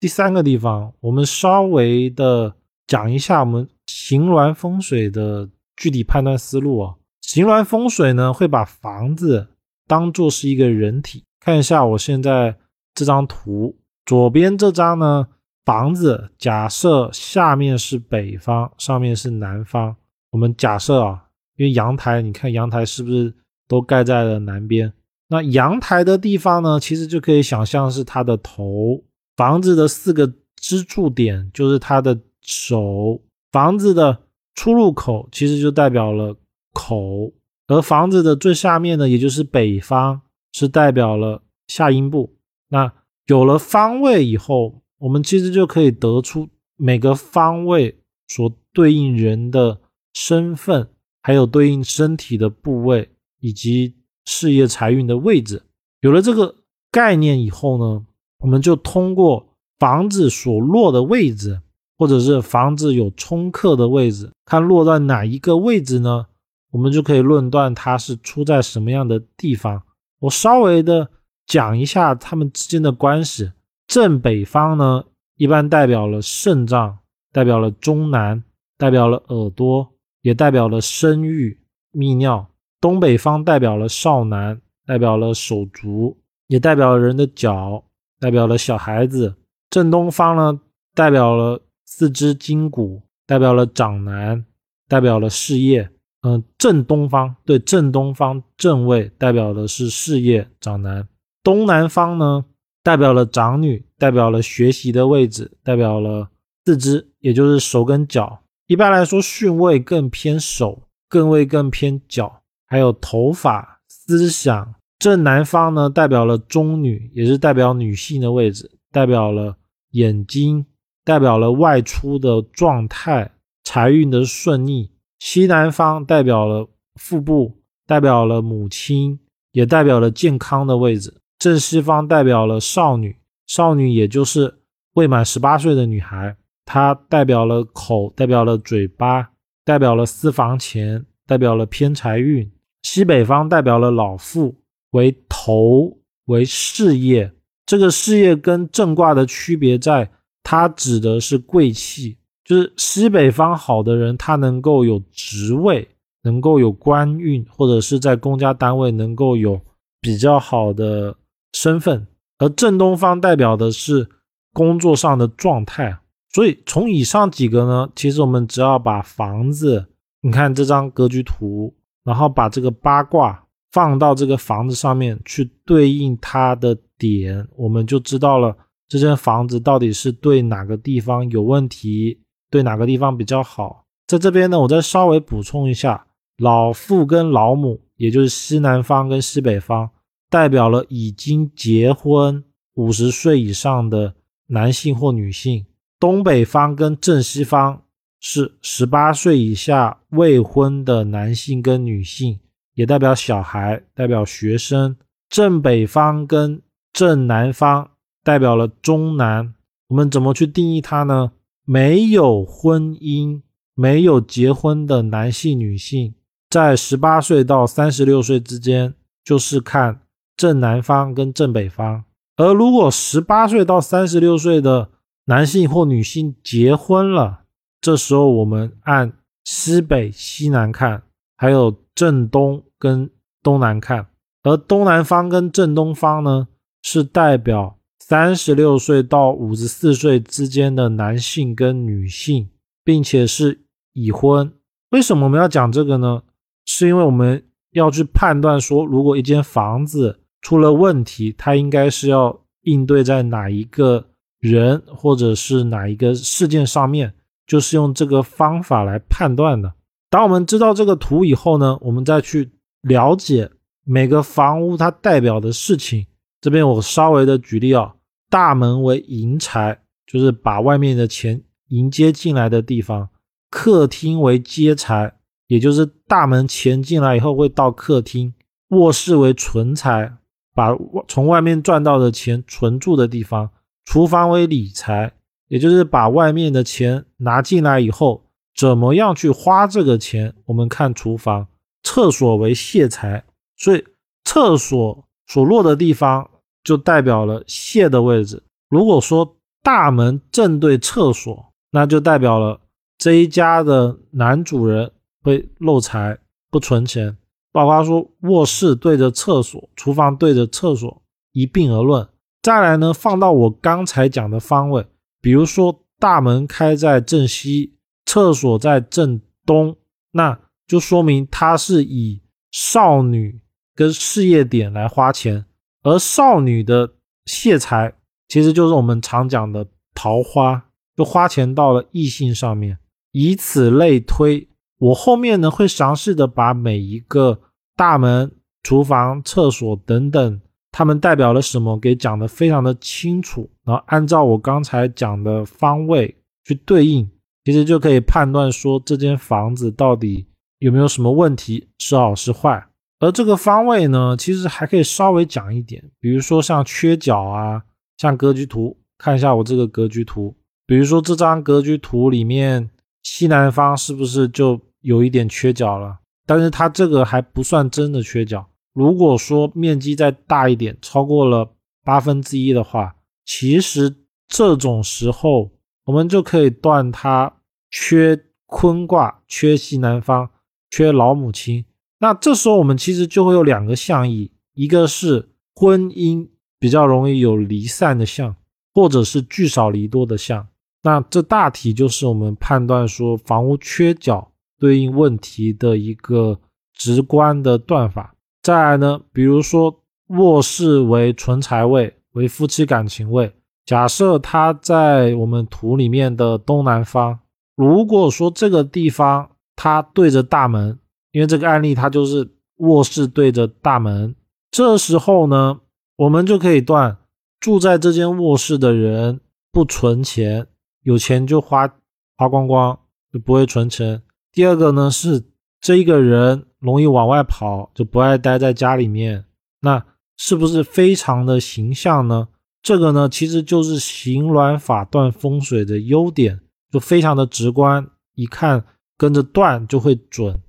第三个地方，我们稍微的讲一下我们行峦风水的具体判断思路啊。行峦风水呢，会把房子当做是一个人体。看一下我现在这张图，左边这张呢，房子假设下面是北方，上面是南方。我们假设啊，因为阳台，你看阳台是不是都盖在了南边？那阳台的地方呢，其实就可以想象是它的头。房子的四个支柱点就是它的手，房子的出入口其实就代表了口，而房子的最下面呢，也就是北方，是代表了下阴部。那有了方位以后，我们其实就可以得出每个方位所对应人的身份，还有对应身体的部位以及事业财运的位置。有了这个概念以后呢？我们就通过房子所落的位置，或者是房子有冲克的位置，看落在哪一个位置呢？我们就可以论断它是出在什么样的地方。我稍微的讲一下它们之间的关系。正北方呢，一般代表了肾脏，代表了中南，代表了耳朵，也代表了生育、泌尿。东北方代表了少男，代表了手足，也代表了人的脚。代表了小孩子，正东方呢，代表了四肢筋骨，代表了长男，代表了事业。嗯，正东方对正东方正位代表的是事业长男。东南方呢，代表了长女，代表了学习的位置，代表了四肢，也就是手跟脚。一般来说，巽位更偏手，艮位更偏脚，还有头发、思想。正南方呢，代表了中女，也是代表女性的位置，代表了眼睛，代表了外出的状态，财运的顺利。西南方代表了腹部，代表了母亲，也代表了健康的位置。正西方代表了少女，少女也就是未满十八岁的女孩，她代表了口，代表了嘴巴，代表了私房钱，代表了偏财运。西北方代表了老妇。为头为事业，这个事业跟正卦的区别在，它指的是贵气，就是西北方好的人，他能够有职位，能够有官运，或者是在公家单位能够有比较好的身份，而正东方代表的是工作上的状态。所以从以上几个呢，其实我们只要把房子，你看这张格局图，然后把这个八卦。放到这个房子上面去对应它的点，我们就知道了这间房子到底是对哪个地方有问题，对哪个地方比较好。在这边呢，我再稍微补充一下，老父跟老母，也就是西南方跟西北方，代表了已经结婚五十岁以上的男性或女性；东北方跟正西方是十八岁以下未婚的男性跟女性。也代表小孩，代表学生。正北方跟正南方代表了中南。我们怎么去定义它呢？没有婚姻、没有结婚的男性、女性，在十八岁到三十六岁之间，就是看正南方跟正北方。而如果十八岁到三十六岁的男性或女性结婚了，这时候我们按西北、西南看，还有正东。跟东南看，而东南方跟正东方呢，是代表三十六岁到五十四岁之间的男性跟女性，并且是已婚。为什么我们要讲这个呢？是因为我们要去判断说，如果一间房子出了问题，它应该是要应对在哪一个人或者是哪一个事件上面，就是用这个方法来判断的。当我们知道这个图以后呢，我们再去。了解每个房屋它代表的事情，这边我稍微的举例啊，大门为迎财，就是把外面的钱迎接进来的地方；客厅为接财，也就是大门钱进来以后会到客厅；卧室为存财，把从外面赚到的钱存住的地方；厨房为理财，也就是把外面的钱拿进来以后，怎么样去花这个钱，我们看厨房。厕所为泄财，所以厕所所落的地方就代表了泄的位置。如果说大门正对厕所，那就代表了这一家的男主人会漏财不存钱。包括说卧室对着厕所，厨房对着厕所，一并而论。再来呢，放到我刚才讲的方位，比如说大门开在正西，厕所在正东，那就说明他是以少女跟事业点来花钱，而少女的泄财其实就是我们常讲的桃花，就花钱到了异性上面，以此类推。我后面呢会详细的把每一个大门、厨房、厕所等等，它们代表了什么给讲的非常的清楚，然后按照我刚才讲的方位去对应，其实就可以判断说这间房子到底有没有什么问题，是好是坏。而这个方位呢，其实还可以稍微讲一点，比如说像缺角啊，像格局图，看一下我这个格局图，比如说这张格局图里面西南方是不是就。有一点缺角了，但是它这个还不算真的缺角。如果说面积再大一点，超过了八分之一的话，其实这种时候我们就可以断它缺坤卦，缺西南方，缺老母亲。那这时候我们其实就会有两个象意，一个是婚姻比较容易有离散的象，或者是聚少离多的象。那这大体就是我们判断说房屋缺角。对应问题的一个直观的断法。再来呢，比如说卧室为纯财位，为夫妻感情位。假设它在我们图里面的东南方，如果说这个地方它对着大门，因为这个案例它就是卧室对着大门，这时候呢，我们就可以断住在这间卧室的人不存钱，有钱就花花光光，就不会存钱。第二个呢是这一个人容易往外跑，就不爱待在家里面，那是不是非常的形象呢？这个呢其实就是行鸾法断风水的优点，就非常的直观，一看跟着断就会准。